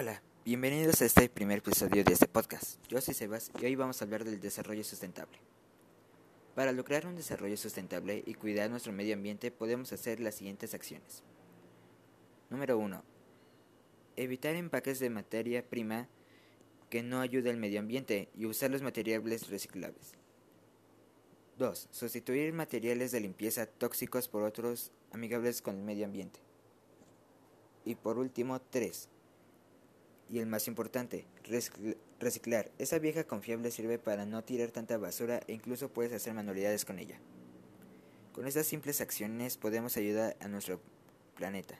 Hola, bienvenidos a este primer episodio de este podcast. Yo soy Sebas y hoy vamos a hablar del desarrollo sustentable. Para lograr un desarrollo sustentable y cuidar nuestro medio ambiente podemos hacer las siguientes acciones. Número 1. Evitar empaques de materia prima que no ayude al medio ambiente y usar los materiales reciclables. 2. Sustituir materiales de limpieza tóxicos por otros amigables con el medio ambiente. Y por último, 3 y el más importante, reciclar. Esa vieja confiable sirve para no tirar tanta basura e incluso puedes hacer manualidades con ella. Con estas simples acciones podemos ayudar a nuestro planeta.